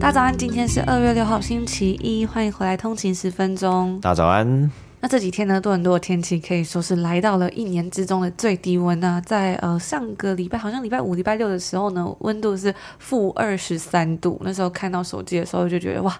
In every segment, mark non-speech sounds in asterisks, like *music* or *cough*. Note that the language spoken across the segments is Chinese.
大家早安，今天是二月六号，星期一，欢迎回来通勤十分钟。大家早安。那这几天呢，多伦多的天气可以说是来到了一年之中的最低温啊，在呃上个礼拜，好像礼拜五、礼拜六的时候呢，温度是负二十三度。那时候看到手机的时候，就觉得哇，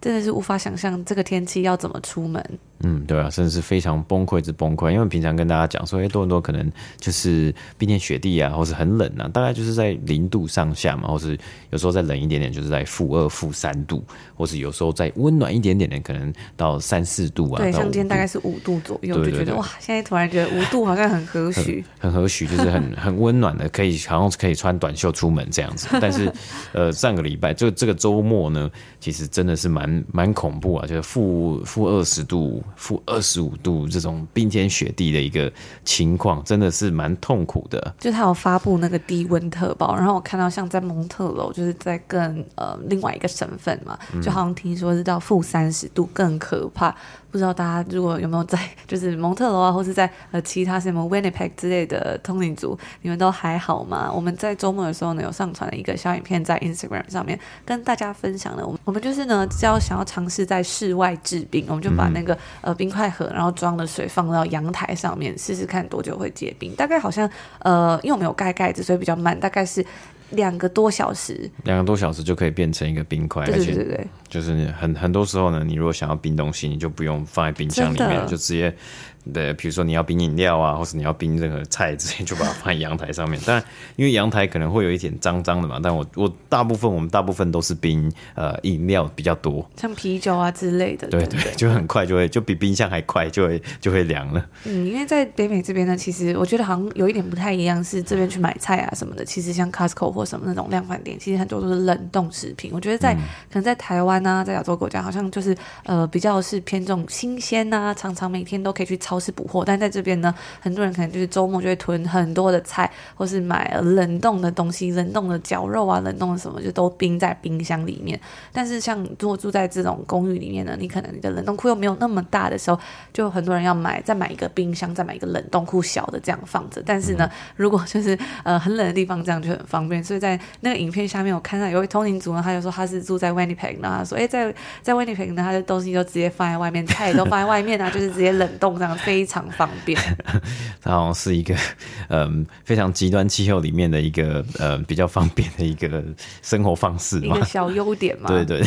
真的是无法想象这个天气要怎么出门。嗯，对啊，真的是非常崩溃之崩溃。因为平常跟大家讲说，哎，多伦多可能就是冰天雪地啊，或是很冷啊，大概就是在零度上下嘛，或是有时候再冷一点点，就是在负二、负三度，或是有时候再温暖一点点的，可能到三四度啊。对，像今天大概是五度左右，就觉得哇，现在突然觉得五度好像很 *laughs* 和煦，很和煦，就是很很温暖的，可以好像可以穿短袖出门这样子。*laughs* 但是，呃，上个礼拜就这个周末呢，其实真的是蛮蛮恐怖啊，就是负负二十度。负二十五度这种冰天雪地的一个情况，真的是蛮痛苦的。就他有发布那个低温特报，然后我看到像在蒙特楼，就是在更呃另外一个省份嘛，就好像听说是到负三十度更可怕。不知道大家如果有没有在 *laughs* 就是蒙特罗啊，或是在呃其他什么 Winnipeg 之类的通灵族，你们都还好吗？我们在周末的时候呢，有上传了一个小影片在 Instagram 上面跟大家分享了。我们我们就是呢，只要想要尝试在室外制冰，我们就把那个呃冰块盒，然后装了水放到阳台上面试试看多久会结冰。大概好像呃，因为我们有盖盖子，所以比较慢，大概是两个多小时。两个多小时就可以变成一个冰块，对对对对，对。就是很很多时候呢，你如果想要冰东西，你就不用放在冰箱里面，就直接。对，比如说你要冰饮料啊，或是你要冰任何菜之类，就把它放在阳台上面。但因为阳台可能会有一点脏脏的嘛，但我我大部分我们大部分都是冰呃饮料比较多，像啤酒啊之类的。对对，对，就很快就会就比冰箱还快就会就会凉了。嗯，因为在北美这边呢，其实我觉得好像有一点不太一样，是这边去买菜啊什么的，其实像 Costco 或什么那种量贩店，其实很多都是冷冻食品。我觉得在、嗯、可能在台湾啊，在亚洲国家，好像就是呃比较是偏重新鲜啊，常常每天都可以去超市补货，但在这边呢，很多人可能就是周末就会囤很多的菜，或是买冷冻的东西，冷冻的绞肉啊，冷冻的什么就都冰在冰箱里面。但是像如果住在这种公寓里面呢，你可能你的冷冻库又没有那么大的时候，就很多人要买再买一个冰箱，再买一个冷冻库小的这样放着。但是呢，如果就是呃很冷的地方，这样就很方便。所以在那个影片下面，我看到有位通勤族呢，他就说他是住在 Winnipeg，然后他说，哎，在在 Winnipeg 呢，他的东西就直接放在外面，菜也都放在外面啊，就是直接冷冻这样，非常方便。*laughs* 它好像是一个 *laughs* 嗯非常极端气候里面的一个呃比较方便的一个生活方式，一个小优点嘛。对 *laughs* 对。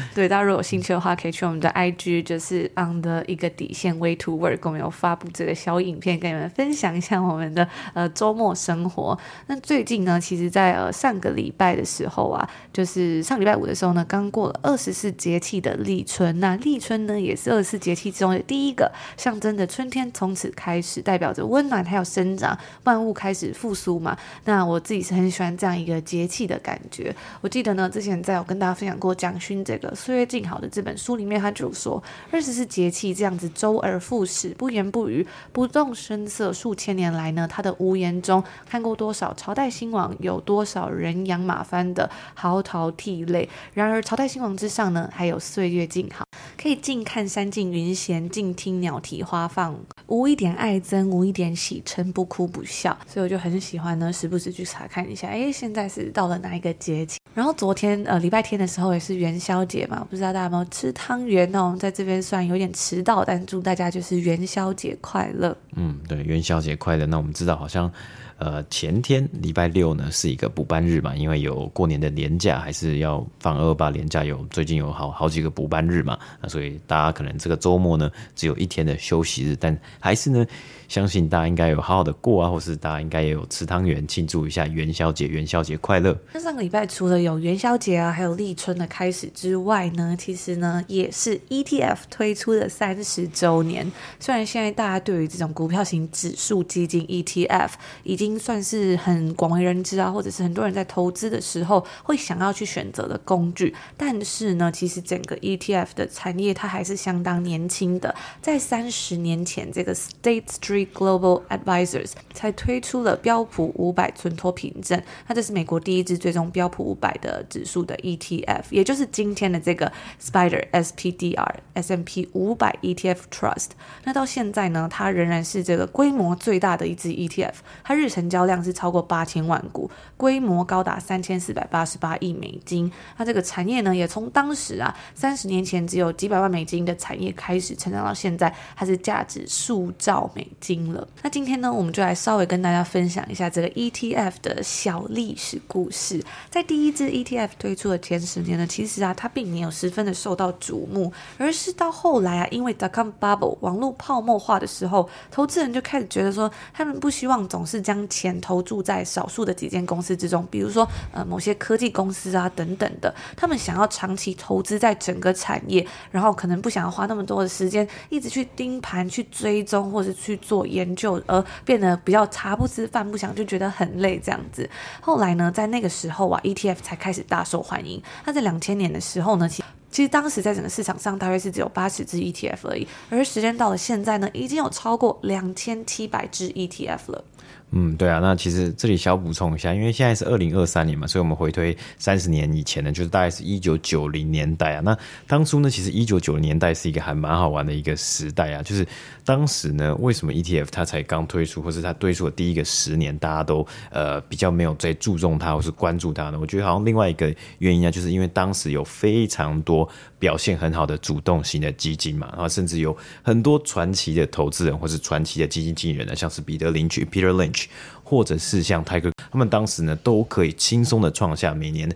*laughs* 对，大家如果有兴趣的话，可以去我们的 IG，就是 on 的一个底线 way to work，我们有发布这个小影片，跟你们分享一下我们的呃周末生活。那最近呢，其实在呃上个礼拜的时候啊，就是上礼拜五的时候呢，刚过了二十四节气的立春。那立春呢，也是二十四节气之中的第一个，象征着春天从此开始，代表着温暖还有生长，万物开始复苏嘛。那我自己是很喜欢这样一个节气的感觉。我记得呢，之前在有跟大家分享过蒋勋这个。岁月静好的这本书里面，他就说二十四节气这样子周而复始，不言不语，不动声色，数千年来呢，他的无言中看过多少朝代兴亡，有多少人仰马翻的嚎啕涕泪。然而朝代兴亡之上呢，还有岁月静好，可以静看山静云闲，静听鸟啼花放，无一点爱憎，无一点喜嗔，不哭不笑。所以我就很喜欢呢，时不时去查看一下，哎，现在是到了哪一个节气？然后昨天呃礼拜天的时候也是元宵节。嘛，不知道大家有没有吃汤圆呢？我们在这边虽然有点迟到，但祝大家就是元宵节快乐。嗯，对，元宵节快乐。那我们知道好像。呃，前天礼拜六呢是一个补班日嘛，因为有过年的年假，还是要放二二八年假，有最近有好好几个补班日嘛，那所以大家可能这个周末呢只有一天的休息日，但还是呢。相信大家应该有好好的过啊，或是大家应该也有吃汤圆庆祝一下元宵节，元宵节快乐。那上个礼拜除了有元宵节啊，还有立春的开始之外呢，其实呢也是 ETF 推出的三十周年。虽然现在大家对于这种股票型指数基金 ETF 已经算是很广为人知啊，或者是很多人在投资的时候会想要去选择的工具，但是呢，其实整个 ETF 的产业它还是相当年轻的。在三十年前，这个 State Street Global Advisors 才推出了标普五百存托凭证，那这是美国第一支追踪标普五百的指数的 ETF，也就是今天的这个 Spider SPDR S&P 五百 ETF Trust。那到现在呢，它仍然是这个规模最大的一支 ETF，它日成交量是超过八千万股，规模高达三千四百八十八亿美金。那这个产业呢，也从当时啊三十年前只有几百万美金的产业开始成长到现在，它是价值数兆美金。了。那今天呢，我们就来稍微跟大家分享一下这个 ETF 的小历史故事。在第一支 ETF 推出的前十年呢，其实啊，它并没有十分的受到瞩目，而是到后来啊，因为 dot-com bubble 网络泡沫化的时候，投资人就开始觉得说，他们不希望总是将钱投注在少数的几间公司之中，比如说呃某些科技公司啊等等的，他们想要长期投资在整个产业，然后可能不想要花那么多的时间一直去盯盘、去追踪或者去做。研究而变得比较茶不思饭不想，就觉得很累这样子。后来呢，在那个时候啊，ETF 才开始大受欢迎。那在两千年的时候呢，其其实当时在整个市场上大约是只有八十只 ETF 而已。而时间到了现在呢，已经有超过两千七百只 ETF 了。嗯，对啊，那其实这里小补充一下，因为现在是二零二三年嘛，所以我们回推三十年以前呢，就是大概是一九九零年代啊。那当初呢，其实一九九零年代是一个还蛮好玩的一个时代啊，就是当时呢，为什么 ETF 它才刚推出，或是它推出的第一个十年，大家都呃比较没有在注重它或是关注它呢？我觉得好像另外一个原因啊，就是因为当时有非常多表现很好的主动型的基金嘛，然后甚至有很多传奇的投资人或是传奇的基金经理人呢，像是彼得林区 Peter Lynch。或者是像泰克，他们当时呢都可以轻松的创下每年。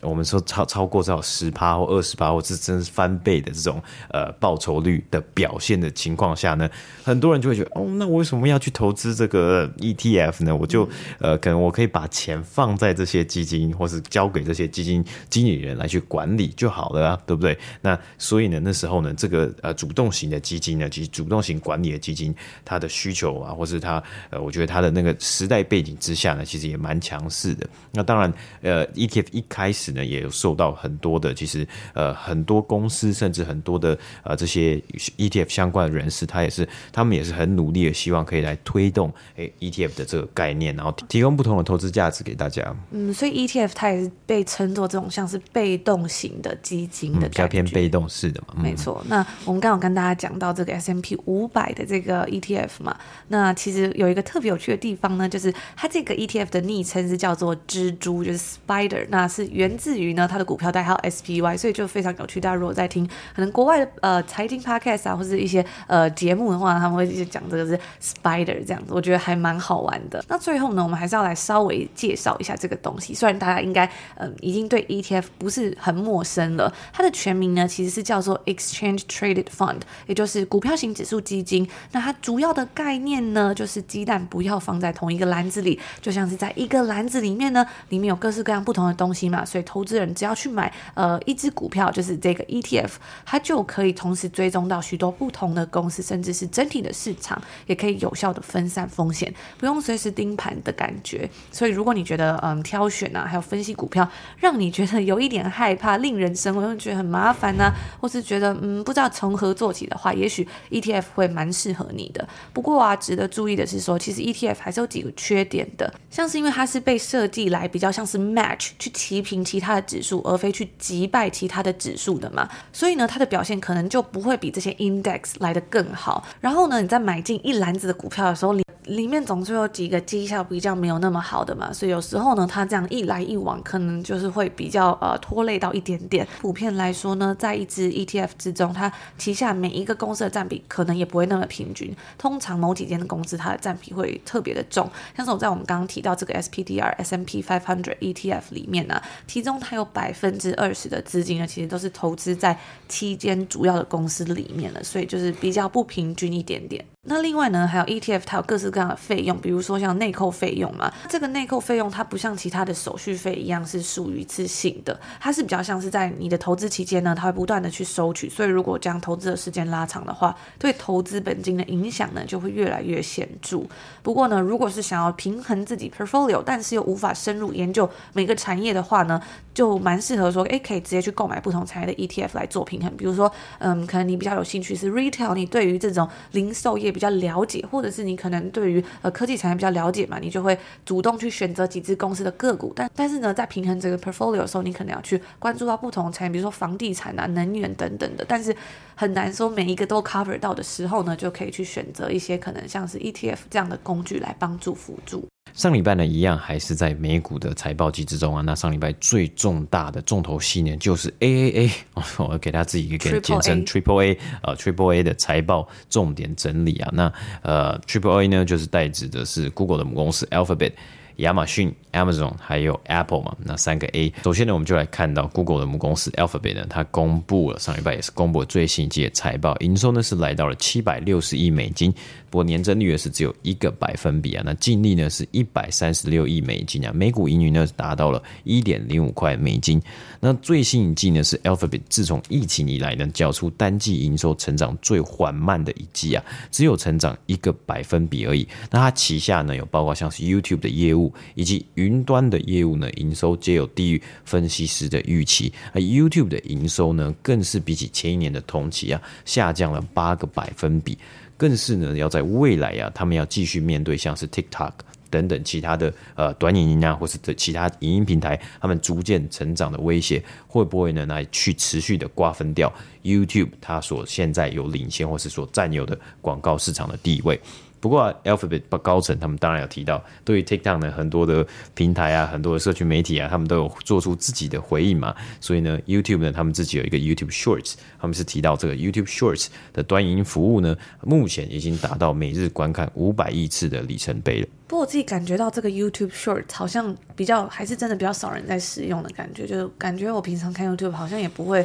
我们说超超过至少十趴或二十趴，或是真是翻倍的这种呃报酬率的表现的情况下呢，很多人就会觉得哦，那我为什么要去投资这个 ETF 呢？我就呃可能我可以把钱放在这些基金，或是交给这些基金经理人来去管理就好了啊，对不对？那所以呢，那时候呢，这个呃主动型的基金呢，其实主动型管理的基金，它的需求啊，或是它呃，我觉得它的那个时代背景之下呢，其实也蛮强势的。那当然，呃，ETF 一开始。呢，也有受到很多的，其实呃很多公司甚至很多的呃这些 ETF 相关的人士，他也是他们也是很努力的，希望可以来推动诶 ETF 的这个概念，然后提供不同的投资价值给大家。嗯，所以 ETF 它也是被称作这种像是被动型的基金的，嗯，比较偏被动式的嘛。没错。那我们刚好跟大家讲到这个 S M P 五百的这个 ETF 嘛，那其实有一个特别有趣的地方呢，就是它这个 ETF 的昵称是叫做蜘蛛，就是 Spider，那是源自于呢，它的股票代号 SPY，所以就非常有趣。大家如果在听可能国外的呃财经 podcast 啊，或者一些呃节目的话，他们会一直讲这个是 Spider 这样子，我觉得还蛮好玩的。那最后呢，我们还是要来稍微介绍一下这个东西。虽然大家应该嗯、已经对 ETF 不是很陌生了，它的全名呢其实是叫做 Exchange Traded Fund，也就是股票型指数基金。那它主要的概念呢，就是鸡蛋不要放在同一个篮子里，就像是在一个篮子里面呢，里面有各式各样不同的东西嘛，所以投资人只要去买呃一只股票，就是这个 ETF，它就可以同时追踪到许多不同的公司，甚至是整体的市场，也可以有效的分散风险，不用随时盯盘的感觉。所以如果你觉得嗯挑选啊，还有分析股票，让你觉得有一点害怕、令人生畏，觉得很麻烦呢、啊，或是觉得嗯不知道从何做起的话，也许 ETF 会蛮适合你的。不过啊，值得注意的是说，其实 ETF 还是有几个缺点的，像是因为它是被设计来比较像是 match 去齐平其他的指数。而非去击败其他的指数的嘛，所以呢，它的表现可能就不会比这些 index 来得更好。然后呢，你在买进一篮子的股票的时候，里面总是有几个绩效比较没有那么好的嘛，所以有时候呢，它这样一来一往，可能就是会比较呃拖累到一点点。普遍来说呢，在一支 ETF 之中，它旗下每一个公司的占比可能也不会那么平均。通常某几间的公司它的占比会特别的重，像是我在我们刚刚提到这个 SPDR S&P 500 ETF 里面呢、其中它有百分之二十的资金呢，其实都是投资在七间主要的公司里面了，所以就是比较不平均一点点。那另外呢，还有 ETF，它有各式各这样的费用，比如说像内扣费用嘛。这个内扣费用它不像其他的手续费一样是属于一次性的，它是比较像是在你的投资期间呢，它会不断的去收取。所以如果将投资的时间拉长的话，对投资本金的影响呢就会越来越显著。不过呢，如果是想要平衡自己 portfolio，但是又无法深入研究每个产业的话呢，就蛮适合说，诶，可以直接去购买不同产业的 ETF 来做平衡。比如说，嗯，可能你比较有兴趣是 retail，你对于这种零售业。比较了解，或者是你可能对于呃科技产业比较了解嘛，你就会主动去选择几只公司的个股。但但是呢，在平衡这个 portfolio 的时候，你可能要去关注到不同的产业，比如说房地产啊、能源等等的。但是很难说每一个都 cover 到的时候呢，就可以去选择一些可能像是 ETF 这样的工具来帮助辅助。上礼拜呢，一样还是在美股的财报季之中啊。那上礼拜最重大的重头戏呢，就是 AAA，*laughs* 我要给他自己一个简称 Triple A，呃，Triple A 的财报重点整理啊。那呃，Triple A 呢，就是代指的是 Google 的母公司 Alphabet。亚马逊、Amazon 还有 Apple 嘛，那三个 A。首先呢，我们就来看到 Google 的母公司 Alphabet 呢，它公布了上礼拜也是公布了最新一季的财报，营收呢是来到了七百六十亿美金，不过年增率是只有一个百分比啊。那净利呢是一百三十六亿美金啊，每股盈余呢是达到了一点零五块美金。那最新一季呢是 Alphabet 自从疫情以来呢，缴出单季营收成长最缓慢的一季啊，只有成长一个百分比而已。那它旗下呢有包括像是 YouTube 的业务。以及云端的业务呢，营收皆有低于分析师的预期。而 YouTube 的营收呢，更是比起前一年的同期啊，下降了八个百分比。更是呢，要在未来啊，他们要继续面对像是 TikTok 等等其他的呃短影音啊，或是的其他影音平台，他们逐渐成长的威胁，会不会呢来去持续的瓜分掉 YouTube 它所现在有领先或是所占有的广告市场的地位？不过，Alphabet 高层他们当然有提到，对于 TikTok 呢，很多的平台啊，很多的社群媒体啊，他们都有做出自己的回应嘛。所以呢，YouTube 呢，他们自己有一个 YouTube Shorts，他们是提到这个 YouTube Shorts 的短影音服务呢，目前已经达到每日观看五百亿次的里程碑了。不过我自己感觉到这个 YouTube Shorts 好像比较还是真的比较少人在使用的感觉，就感觉我平常看 YouTube 好像也不会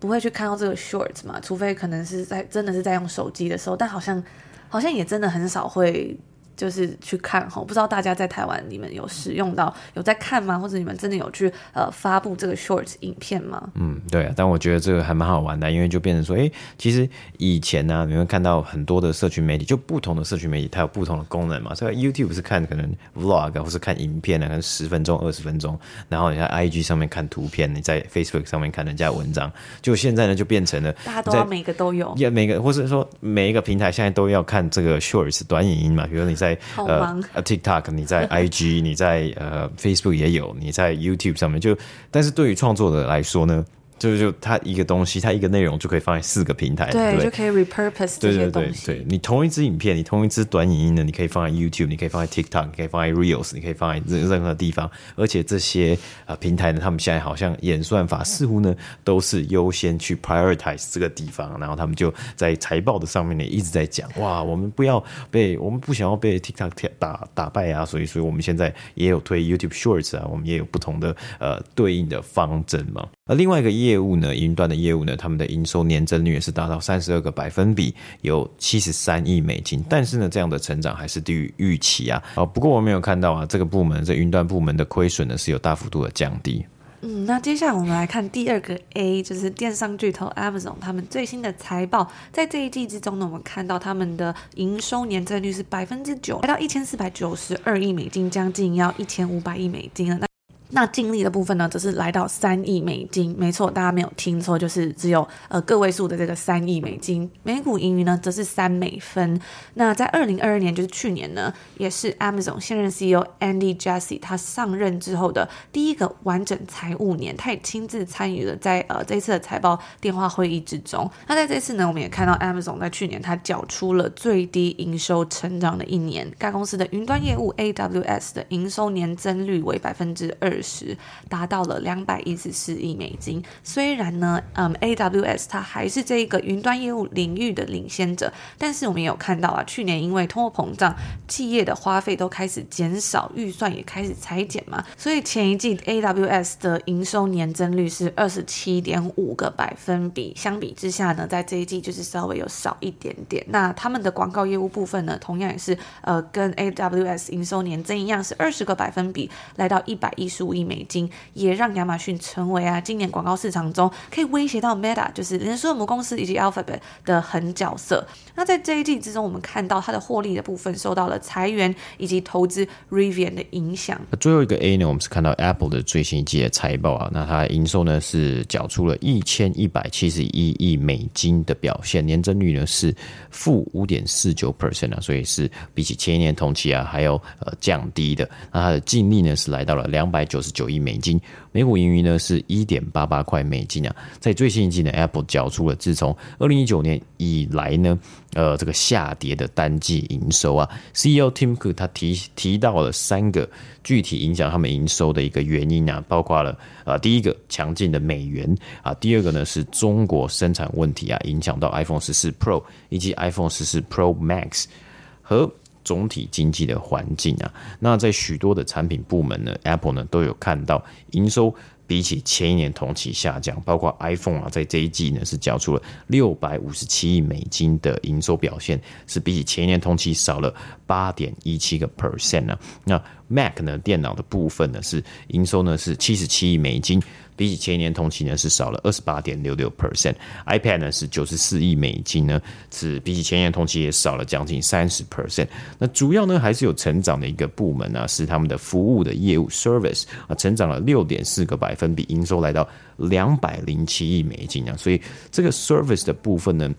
不会去看到这个 Shorts 嘛，除非可能是在真的是在用手机的时候，但好像。好像也真的很少会。就是去看哈，不知道大家在台湾你们有使用到有在看吗？或者你们真的有去呃发布这个 short 影片吗？嗯，对啊，但我觉得这个还蛮好玩的，因为就变成说，哎、欸，其实以前呢、啊，你会看到很多的社群媒体，就不同的社群媒体它有不同的功能嘛。所以 YouTube 是看可能 vlog 或是看影片啊，可能十分钟、二十分钟，然后你在 IG 上面看图片，你在 Facebook 上面看人家的文章，就现在呢就变成了大家都要每个都有，也每个，或是说每一个平台现在都要看这个 shorts 短影音嘛，比如说你。在呃 TikTok，你在 *laughs* IG，你在呃 Facebook 也有，你在 YouTube 上面就，但是对于创作者来说呢？就就它一个东西，它一个内容就可以放在四个平台，对，对就可以 repurpose 这些东西。对对对对，你同一支影片，你同一支短影音呢，你可以放在 YouTube，你可以放在 TikTok，你可以放在 Reels，你可以放在任任何地方。而且这些呃平台呢，他们现在好像演算法似乎呢都是优先去 prioritize 这个地方，然后他们就在财报的上面呢一直在讲，哇，我们不要被，我们不想要被 TikTok 打打败啊，所以所以我们现在也有推 YouTube Shorts 啊，我们也有不同的呃对应的方针嘛。而另外一个业务呢，云端的业务呢，他们的营收年增率也是达到三十二个百分比，有七十三亿美金。但是呢，这样的成长还是低于预期啊。啊，不过我没有看到啊，这个部门这云端部门的亏损呢是有大幅度的降低。嗯，那接下来我们来看第二个 A，就是电商巨头 Amazon 他们最新的财报，在这一季之中呢，我们看到他们的营收年增率是百分之九，来到一千四百九十二亿美金，将近要一千五百亿美金了。那那净利的部分呢，则是来到三亿美金，没错，大家没有听错，就是只有呃个位数的这个三亿美金。每股盈余呢，则是三美分。那在二零二二年，就是去年呢，也是 Amazon 现任 CEO Andy Jassy 他上任之后的第一个完整财务年，他也亲自参与了在呃这次的财报电话会议之中。那在这次呢，我们也看到 Amazon 在去年他缴出了最低营收成长的一年，该公司的云端业务 AWS 的营收年增率为百分之二。十达到了两百一十四亿美金。虽然呢，嗯，AWS 它还是这一个云端业务领域的领先者，但是我们也有看到啊，去年因为通货膨胀，企业的花费都开始减少，预算也开始裁减嘛，所以前一季 AWS 的营收年增率是二十七点五个百分比。相比之下呢，在这一季就是稍微有少一点点。那他们的广告业务部分呢，同样也是呃跟 AWS 营收年增一样，是二十个百分比，来到一百一十五。亿美金也让亚马逊成为啊今年广告市场中可以威胁到 Meta，就是脸书母公司以及 Alphabet 的狠角色。那在这一季之中，我们看到它的获利的部分受到了裁员以及投资 Rivian 的影响。最后一个 A 呢，我们是看到 Apple 的最新一季的财报啊，那它营收呢是缴出了一千一百七十一亿美金的表现，年增率呢是负五点四九 percent 啊，所以是比起前一年同期啊还有呃降低的。那它的净利呢是来到了两百九十九亿美金，每股盈余呢是一点八八块美金啊。在最新一季呢，Apple 缴出了自从二零一九年以来呢，呃，这个下跌的单季营收啊。CEO Tim Cook 他提提到了三个具体影响他们营收的一个原因啊，包括了呃第一个强劲的美元啊，第二个呢是中国生产问题啊，影响到 iPhone 十四 Pro 以及 iPhone 十四 Pro Max 和。总体经济的环境啊，那在许多的产品部门呢，Apple 呢都有看到营收比起前一年同期下降，包括 iPhone 啊，在这一季呢是交出了六百五十七亿美金的营收表现，是比起前一年同期少了八点一七个 percent 啊。那 Mac 呢电脑的部分呢是营收呢是七十七亿美金。比起前一年同期呢，是少了二十八点六六 percent。iPad 呢是九十四亿美金呢，是比起前一年同期也少了将近三十 percent。那主要呢还是有成长的一个部门呢，是他们的服务的业务 service 啊，成长了六点四个百分比，营收来到两百零七亿美金啊。所以这个 service 的部分呢。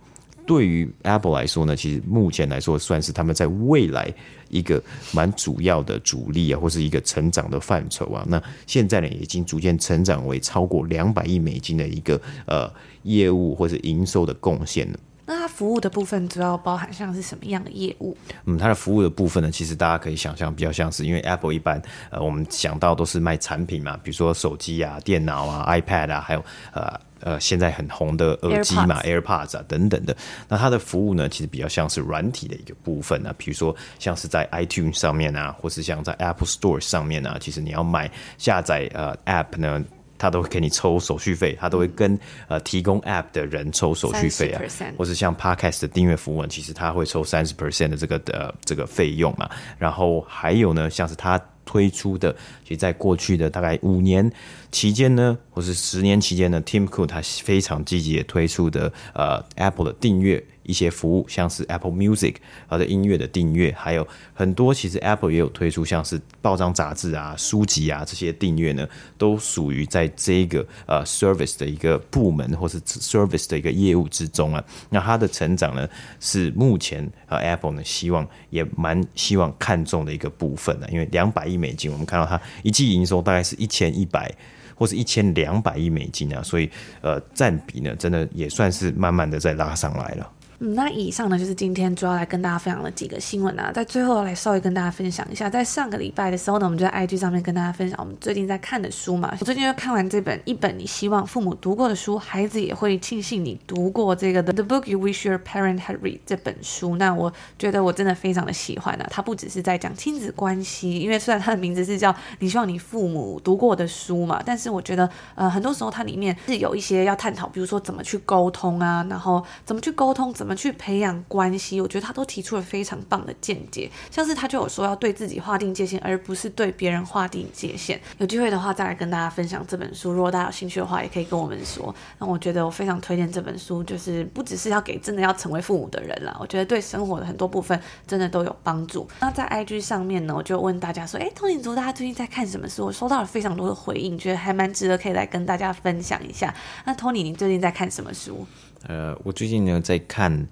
对于 Apple 来说呢，其实目前来说算是他们在未来一个蛮主要的主力啊，或是一个成长的范畴啊。那现在呢，已经逐渐成长为超过两百亿美金的一个呃业务或是营收的贡献了。那它服务的部分主要包含像是什么样的业务？嗯，它的服务的部分呢，其实大家可以想象，比较像是因为 Apple 一般呃，我们想到都是卖产品嘛，比如说手机啊、电脑啊、iPad 啊，还有呃。呃，现在很红的耳机嘛，AirPods, 啊等等的，那它的服务呢，其实比较像是软体的一个部分啊，比如说像是在 iTunes 上面啊，或是像在 Apple Store 上面啊，其实你要买下载呃 App 呢，它都会给你抽手续费，他都会跟呃提供 App 的人抽手续费啊，或是像 Podcast 的订阅服务，其实他会抽三十 percent 的这个的这个费用嘛，然后还有呢，像是他。推出的，其实在过去的大概五年期间呢，或是十年期间呢，Tim Cook 他非常积极的推出的呃 Apple 的订阅。一些服务，像是 Apple Music 它的音乐的订阅，还有很多其实 Apple 也有推出，像是报章杂志啊、书籍啊这些订阅呢，都属于在这个呃 service 的一个部门或是 service 的一个业务之中啊。那它的成长呢，是目前呃 Apple 呢希望也蛮希望看重的一个部分呢，因为两百亿美金，我们看到它一季营收大概是一千一百或是一千两百亿美金啊，所以呃占比呢，真的也算是慢慢的在拉上来了。那以上呢就是今天主要来跟大家分享的几个新闻啊，在最后来稍微跟大家分享一下，在上个礼拜的时候呢，我们就在 IG 上面跟大家分享我们最近在看的书嘛。我最近又看完这本一本你希望父母读过的书，孩子也会庆幸你读过这个的 The Book You Wish Your Parent Had Read 这本书。那我觉得我真的非常的喜欢啊，它不只是在讲亲子关系，因为虽然它的名字是叫你希望你父母读过的书嘛，但是我觉得呃很多时候它里面是有一些要探讨，比如说怎么去沟通啊，然后怎么去沟通，怎么。去培养关系，我觉得他都提出了非常棒的见解。像是他就有说要对自己划定界限，而不是对别人划定界限。有机会的话再来跟大家分享这本书，如果大家有兴趣的话，也可以跟我们说。那我觉得我非常推荐这本书，就是不只是要给真的要成为父母的人啦，我觉得对生活的很多部分真的都有帮助。那在 IG 上面呢，我就问大家说，哎，通勤族大家最近在看什么书？我收到了非常多的回应，觉得还蛮值得可以来跟大家分享一下。那 Tony，你最近在看什么书？呃，我最近呢在看《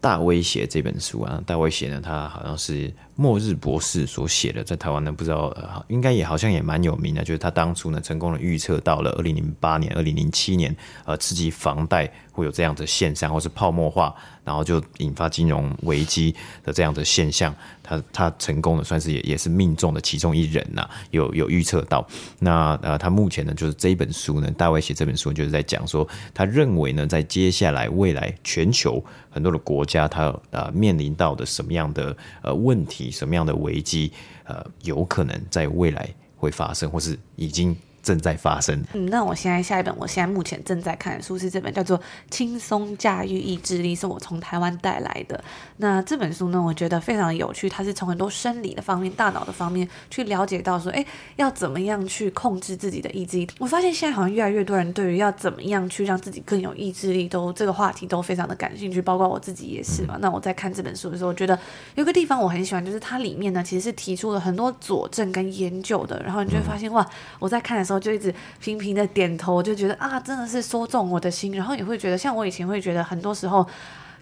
大威胁》这本书啊，《大威胁》呢，它好像是末日博士所写的，在台湾呢不知道，应该也好像也蛮有名的，就是他当初呢成功的预测到了二零零八年、二零零七年，呃，刺激房贷会有这样的现象，或是泡沫化。然后就引发金融危机的这样的现象，他他成功的算是也也是命中的其中一人呐、有有预测到。那呃，他目前呢，就是这一本书呢，大卫写这本书就是在讲说，他认为呢，在接下来未来全球很多的国家，他呃面临到的什么样的呃问题，以什么样的危机，呃，有可能在未来会发生，或是已经。正在发生。嗯，那我现在下一本，我现在目前正在看的书是这本，叫做《轻松驾驭意志力》，是我从台湾带来的。那这本书呢，我觉得非常有趣，它是从很多生理的方面、大脑的方面去了解到说，哎，要怎么样去控制自己的意志力。我发现现在好像越来越多人对于要怎么样去让自己更有意志力，都这个话题都非常的感兴趣，包括我自己也是嘛。那我在看这本书的时候，我觉得有个地方我很喜欢，就是它里面呢其实是提出了很多佐证跟研究的，然后你就会发现哇，我在看的时候。然后就一直频频的点头，就觉得啊，真的是说中我的心。然后也会觉得，像我以前会觉得，很多时候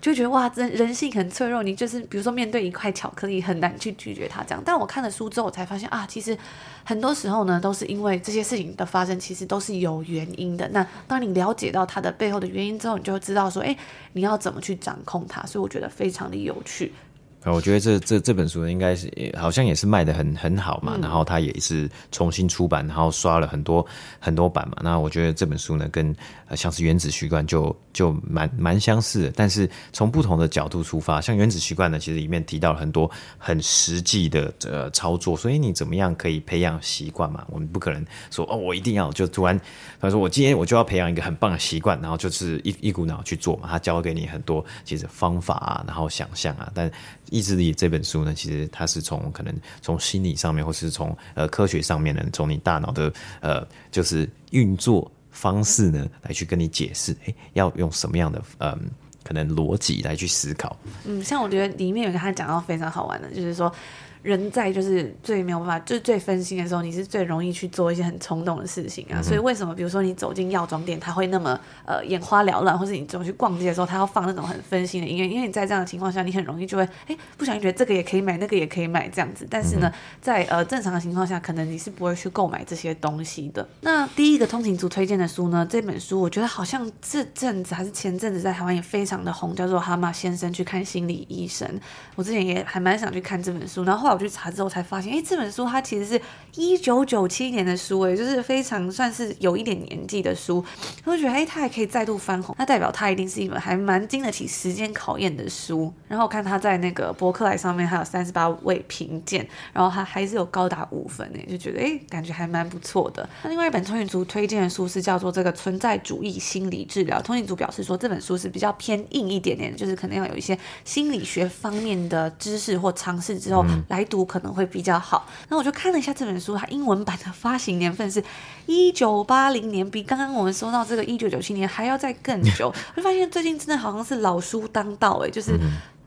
就觉得哇，人人性很脆弱，你就是比如说面对一块巧克力，很难去拒绝它这样。但我看了书之后，我才发现啊，其实很多时候呢，都是因为这些事情的发生，其实都是有原因的。那当你了解到它的背后的原因之后，你就会知道说，哎，你要怎么去掌控它。所以我觉得非常的有趣。我觉得这这这本书应该是好像也是卖得很很好嘛，嗯、然后它也是重新出版，然后刷了很多很多版嘛。那我觉得这本书呢，跟呃像是原子习惯就就蛮蛮相似的，但是从不同的角度出发。像原子习惯呢，其实里面提到了很多很实际的呃操作，所以你怎么样可以培养习惯嘛？我们不可能说哦，我一定要就突然他说我今天我就要培养一个很棒的习惯，然后就是一一股脑去做嘛。他教给你很多其实方法啊，然后想象啊，但。意志力这本书呢，其实它是从可能从心理上面，或是从呃科学上面呢，从你大脑的呃就是运作方式呢，来去跟你解释，哎，要用什么样的嗯、呃、可能逻辑来去思考。嗯，像我觉得里面有个他讲到非常好玩的，就是说。人在就是最没有办法，就是最分心的时候，你是最容易去做一些很冲动的事情啊。嗯、所以为什么，比如说你走进药妆店，他会那么呃眼花缭乱，或是你走去逛街的时候，他要放那种很分心的音乐？因为你在这样的情况下，你很容易就会哎不小心觉得这个也可以买，那个也可以买这样子。但是呢，在呃正常的情况下，可能你是不会去购买这些东西的。那第一个通勤族推荐的书呢，这本书我觉得好像这阵子还是前阵子在台湾也非常的红，叫做《蛤蟆先生去看心理医生》。我之前也还蛮想去看这本书，然后后来我去查之后才发现，哎，这本书它其实是一九九七年的书，哎，就是非常算是有一点年纪的书。我就觉得，哎，它还可以再度翻红，那代表它一定是一本还蛮经得起时间考验的书。然后我看它在那个博客来上面还有三十八位评鉴，然后它还是有高达五分，哎，就觉得，哎，感觉还蛮不错的。那另外一本通讯族推荐的书是叫做这个存在主义心理治疗。通讯族表示说，这本书是比较偏硬一点点，就是可能要有一些心理学方面的知识或尝试之后来读，可能会比较好。那我就看了一下这本书，它英文版的发行年份是一九八零年，比刚刚我们说到这个一九九七年还要再更久。*laughs* 我就发现最近真的好像是老书当道，哎，就是。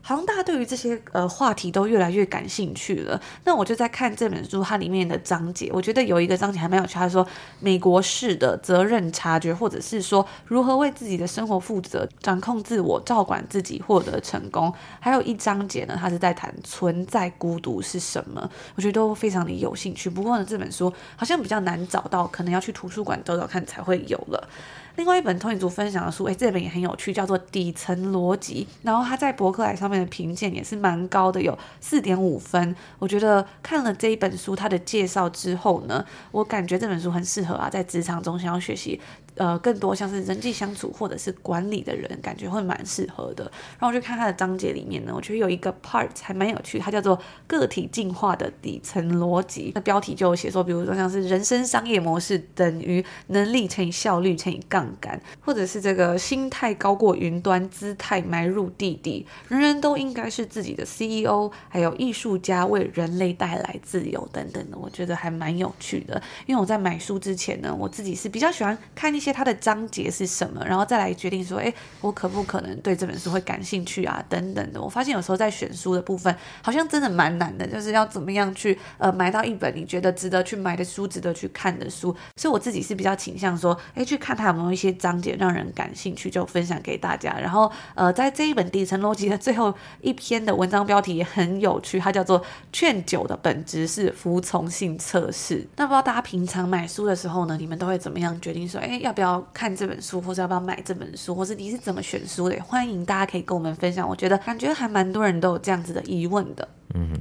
好像大家对于这些呃话题都越来越感兴趣了。那我就在看这本书，它里面的章节，我觉得有一个章节还蛮有趣。他说美国式的责任察觉，或者是说如何为自己的生活负责、掌控自我、照管自己、获得成功。还有一章节呢，他是在谈存在孤独是什么。我觉得都非常的有兴趣。不过呢，这本书好像比较难找到，可能要去图书馆找找看才会有了。另外一本通勤族分享的书，哎，这本也很有趣，叫做《底层逻辑》。然后他在博客来上面的评鉴也是蛮高的，有四点五分。我觉得看了这一本书他的介绍之后呢，我感觉这本书很适合啊，在职场中想要学习呃更多像是人际相处或者是管理的人，感觉会蛮适合的。然后我就看它的章节里面呢，我觉得有一个 part 还蛮有趣，它叫做个体进化的底层逻辑。那标题就写说，比如说像是人生商业模式等于能力乘以效率乘以杠杆，或者是这个心态高过云端，姿态埋入地底，人人都应该是自己的 CEO，还有艺术家为人类带来自由等等的，我觉得还蛮有趣的。因为我在买书之前呢，我自己是比较喜欢看一些它的章节是什么，然后再来决定说，哎，我可不可能对这本书会感兴趣啊？等等的。我发现有时候在选书的部分，好像真的蛮难的，就是要怎么样去呃买到一本你觉得值得去买的书，值得去看的书。所以我自己是比较倾向说，哎，去看它有没有一些章节让人感兴趣，就分享给大家。然后呃，在这一本底层逻辑的最后一篇的文章标题也很有趣，它叫做“劝酒的本质是服从性测试”。那不知道大家平常买书的时候呢，你们都会怎么样决定说，哎，要要不要看这本书，或者要不要买这本书，或是你是怎么选书的？欢迎大家可以跟我们分享。我觉得感觉还蛮多人都有这样子的疑问的。嗯哼，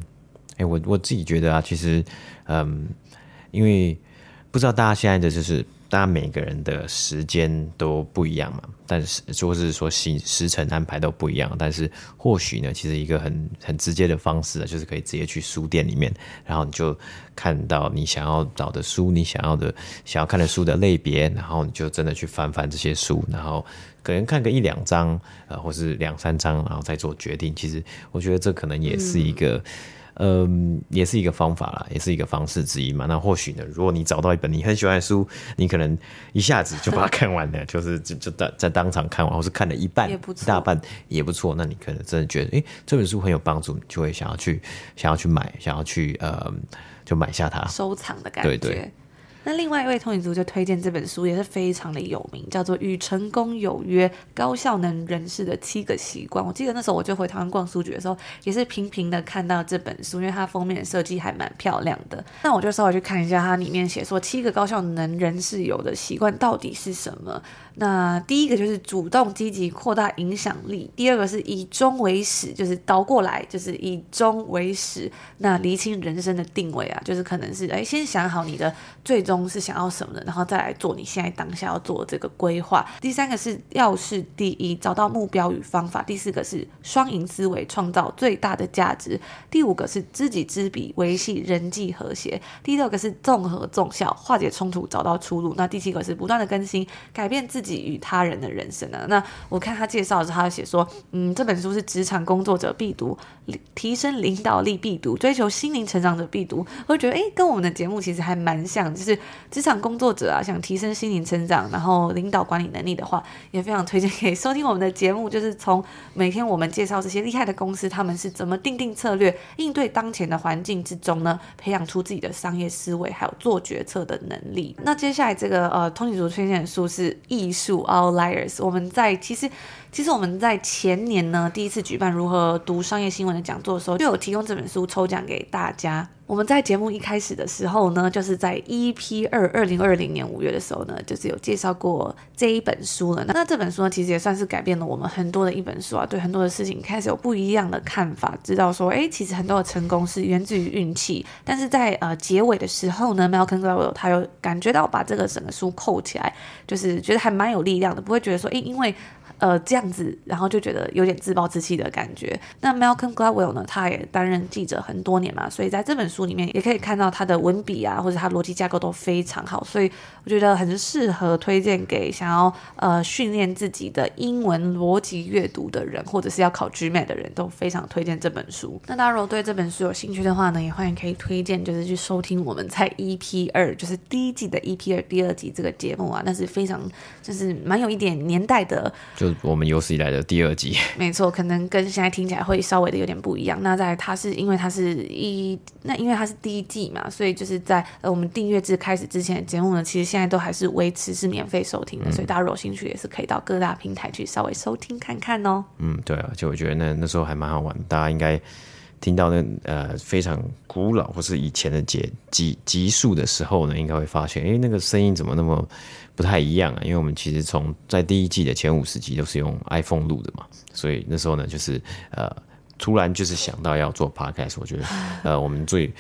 诶，我我自己觉得啊，其实，嗯，因为不知道大家现在的就是。大家每个人的时间都不一样嘛，但是就是说时时程安排都不一样。但是或许呢，其实一个很很直接的方式啊，就是可以直接去书店里面，然后你就看到你想要找的书，你想要的想要看的书的类别，然后你就真的去翻翻这些书，然后可能看个一两章，呃，或是两三章，然后再做决定。其实我觉得这可能也是一个。嗯，也是一个方法啦，也是一个方式之一嘛。那或许呢，如果你找到一本你很喜欢的书，你可能一下子就把它看完了，*laughs* 就是就就在在当场看完，或是看了一半、一大半也不错。那你可能真的觉得，诶，这本书很有帮助，你就会想要去想要去买，想要去呃，就买下它，收藏的感觉。对对。那另外一位通勤族就推荐这本书，也是非常的有名，叫做《与成功有约：高效能人士的七个习惯》。我记得那时候我就回台湾逛书局的时候，也是频频的看到这本书，因为它封面设计还蛮漂亮的。那我就稍微去看一下它里面写说七个高效能人士有的习惯到底是什么。那第一个就是主动积极扩大影响力，第二个是以终为始，就是倒过来就是以终为始。那厘清人生的定位啊，就是可能是哎先想好你的最终。是想要什么的，然后再来做你现在当下要做的这个规划。第三个是要事第一，找到目标与方法。第四个是双赢思维，创造最大的价值。第五个是知己知彼，维系人际和谐。第六个是综合综效，化解冲突，找到出路。那第七个是不断的更新，改变自己与他人的人生呢？那我看他介绍的时候，他写说，嗯，这本书是职场工作者必读，提升领导力必读，追求心灵成长者必读。我觉得，诶，跟我们的节目其实还蛮像，就是。职场工作者啊，想提升心灵成长，然后领导管理能力的话，也非常推荐可以收听我们的节目。就是从每天我们介绍这些厉害的公司，他们是怎么定定策略，应对当前的环境之中呢，培养出自己的商业思维，还有做决策的能力。那接下来这个呃，通勤族推荐的书是《艺数 Outliers》。我们在其实。其实我们在前年呢，第一次举办如何读商业新闻的讲座的时候，就有提供这本书抽奖给大家。我们在节目一开始的时候呢，就是在 EP 二二零二零年五月的时候呢，就是有介绍过这一本书了。那这本书呢，其实也算是改变了我们很多的一本书啊，对很多的事情开始有不一样的看法，知道说，哎，其实很多的成功是源自于运气。但是在呃结尾的时候呢，Malcolm Gladwell 他有感觉到把这个整个书扣起来，就是觉得还蛮有力量的，不会觉得说，哎，因为。呃，这样子，然后就觉得有点自暴自弃的感觉。那 Malcolm Gladwell 呢，他也担任记者很多年嘛，所以在这本书里面也可以看到他的文笔啊，或者他逻辑架构都非常好，所以我觉得很适合推荐给想要呃训练自己的英文逻辑阅读的人，或者是要考 GMAT 的人都非常推荐这本书。那大家如果对这本书有兴趣的话呢，也欢迎可以推荐，就是去收听我们在 EP 二，就是第一季的 EP 二第二集这个节目啊，那是非常就是蛮有一点年代的。就我们有史以来的第二集，*laughs* 没错，可能跟现在听起来会稍微的有点不一样。那在它是因为它是一，那因为它是第一季嘛，所以就是在呃我们订阅制开始之前的节目呢，其实现在都还是维持是免费收听的，嗯、所以大家如果有兴趣也是可以到各大平台去稍微收听看看哦。嗯，对啊，就我觉得那那时候还蛮好玩，大家应该听到那呃非常古老或是以前的节集集数的时候呢，应该会发现，哎，那个声音怎么那么。不太一样啊，因为我们其实从在第一季的前五十集都是用 iPhone 录的嘛，所以那时候呢，就是呃突然就是想到要做 podcast，我觉得呃，我们最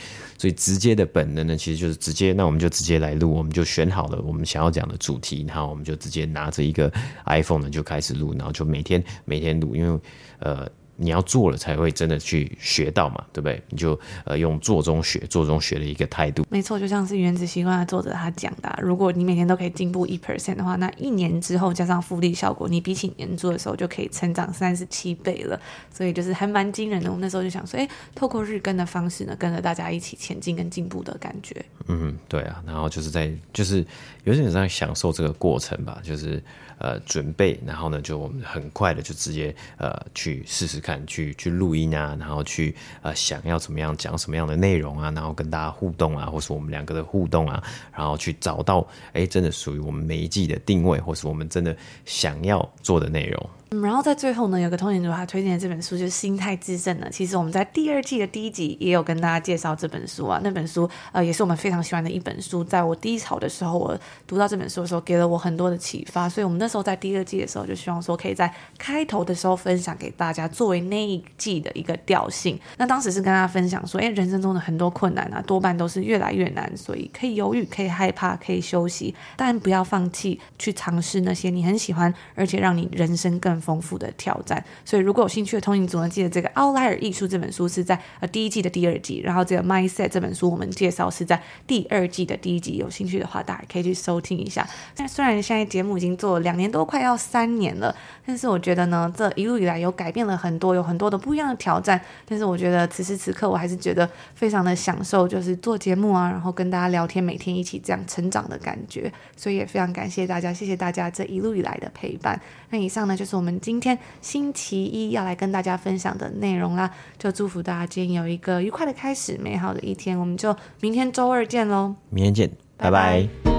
最直接的本能呢，其实就是直接，那我们就直接来录，我们就选好了我们想要讲的主题，然后我们就直接拿着一个 iPhone 呢就开始录，然后就每天每天录，因为呃。你要做了才会真的去学到嘛，对不对？你就呃用做中学、做中学的一个态度。没错，就像是《原子习惯》的作者他讲的啊，如果你每天都可以进步一 percent 的话，那一年之后加上复利效果，你比起年初的时候就可以成长三十七倍了。所以就是还蛮惊人的。我们那时候就想说，哎，透过日更的方式呢，跟着大家一起前进跟进步的感觉。嗯，对啊。然后就是在就是有点在享受这个过程吧，就是。呃，准备，然后呢，就我们很快的就直接呃去试试看，去去录音啊，然后去呃想要怎么样讲什么样的内容啊，然后跟大家互动啊，或是我们两个的互动啊，然后去找到哎真的属于我们每一季的定位，或是我们真的想要做的内容。然后在最后呢，有个通勤族他推荐的这本书就是《心态致胜》呢。其实我们在第二季的第一集也有跟大家介绍这本书啊。那本书呃也是我们非常喜欢的一本书。在我低潮的时候，我读到这本书的时候，给了我很多的启发。所以我们那时候在第二季的时候，就希望说可以在开头的时候分享给大家，作为那一季的一个调性。那当时是跟大家分享说，哎，人生中的很多困难啊，多半都是越来越难，所以可以犹豫，可以害怕，可以休息，但不要放弃去尝试那些你很喜欢而且让你人生更丰富的挑战。所以如果有兴趣的通勤族呢，记得这个《奥莱尔艺术》这本书是在呃第一季的第二集，然后这个《Mindset》这本书我们介绍是在第二季的第一集。有兴趣的话，大家可以去收听一下。那虽然现在节目已经做了两年多，快要三年了，但是我觉得呢，这一路以来有改变了很多，有很多的不一样的挑战。但是我觉得此时此刻，我还是觉得非常的享受，就是做节目啊，然后跟大家聊天，每天一起这样成长的感觉。所以也非常感谢大家，谢谢大家这一路以来的陪伴。那以上呢，就是我们今天星期一要来跟大家分享的内容啦，就祝福大家今天有一个愉快的开始，美好的一天，我们就明天周二见喽，明天见，拜拜。拜拜。